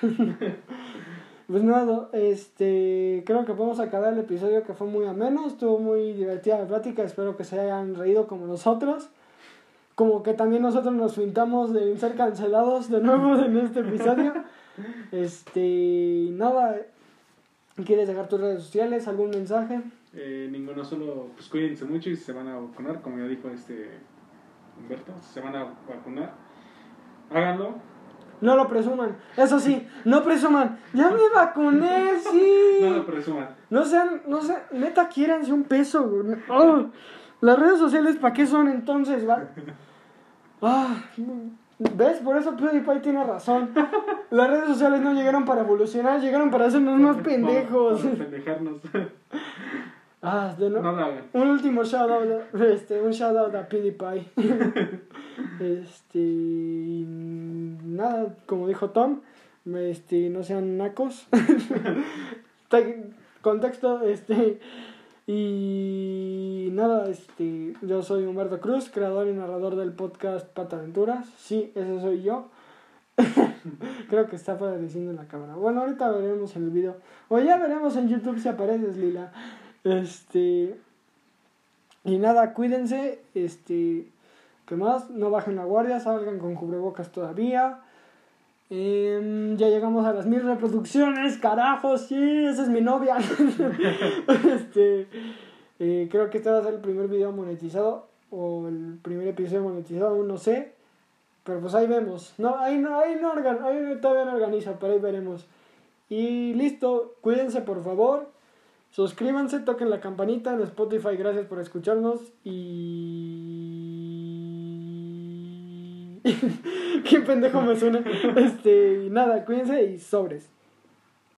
Pues nada, este, creo que podemos acabar el episodio que fue muy ameno, estuvo muy divertida la plática, espero que se hayan reído como nosotros. Como que también nosotros nos pintamos de ser cancelados de nuevo en este episodio. Este, nada, ¿quieres dejar tus redes sociales, algún mensaje? Eh, ninguno, solo pues cuídense mucho y se van a vacunar, como ya dijo este Humberto, se van a vacunar. Háganlo. No lo presuman. Eso sí, no presuman. Ya me vacuné, sí. No lo presuman. No sean, no sean, neta, quiéranse un peso. güey. Oh, las redes sociales, ¿para qué son entonces, va? Ah, ¿Ves? Por eso PewDiePie tiene razón. Las redes sociales no llegaron para evolucionar, llegaron para hacernos más pendejos. Para, para pendejarnos. Ah, de no. Un último shout out, este, un shout out a PewDiePie. este, nada, como dijo Tom, este, no sean nacos. Te- Contexto, este, y nada, este, yo soy Humberto Cruz, creador y narrador del podcast Pata Aventuras. Sí, ese soy yo. Creo que está apareciendo en la cámara. Bueno, ahorita veremos en el video. O ya veremos en YouTube si apareces, Lila. Este. Y nada, cuídense. Este. ¿Qué más? No bajen la guardia, salgan con cubrebocas todavía. Em, ya llegamos a las mil reproducciones, carajo, sí, esa es mi novia. este, eh, creo que este va a ser el primer video monetizado o el primer episodio monetizado, no sé. Pero pues ahí vemos. No, ahí no, ahí no, organ- ahí todavía no organizo, pero ahí veremos. Y listo, cuídense por favor. Suscríbanse, toquen la campanita en Spotify, gracias por escucharnos y... Qué pendejo me suena. Este, nada, cuídense y sobres.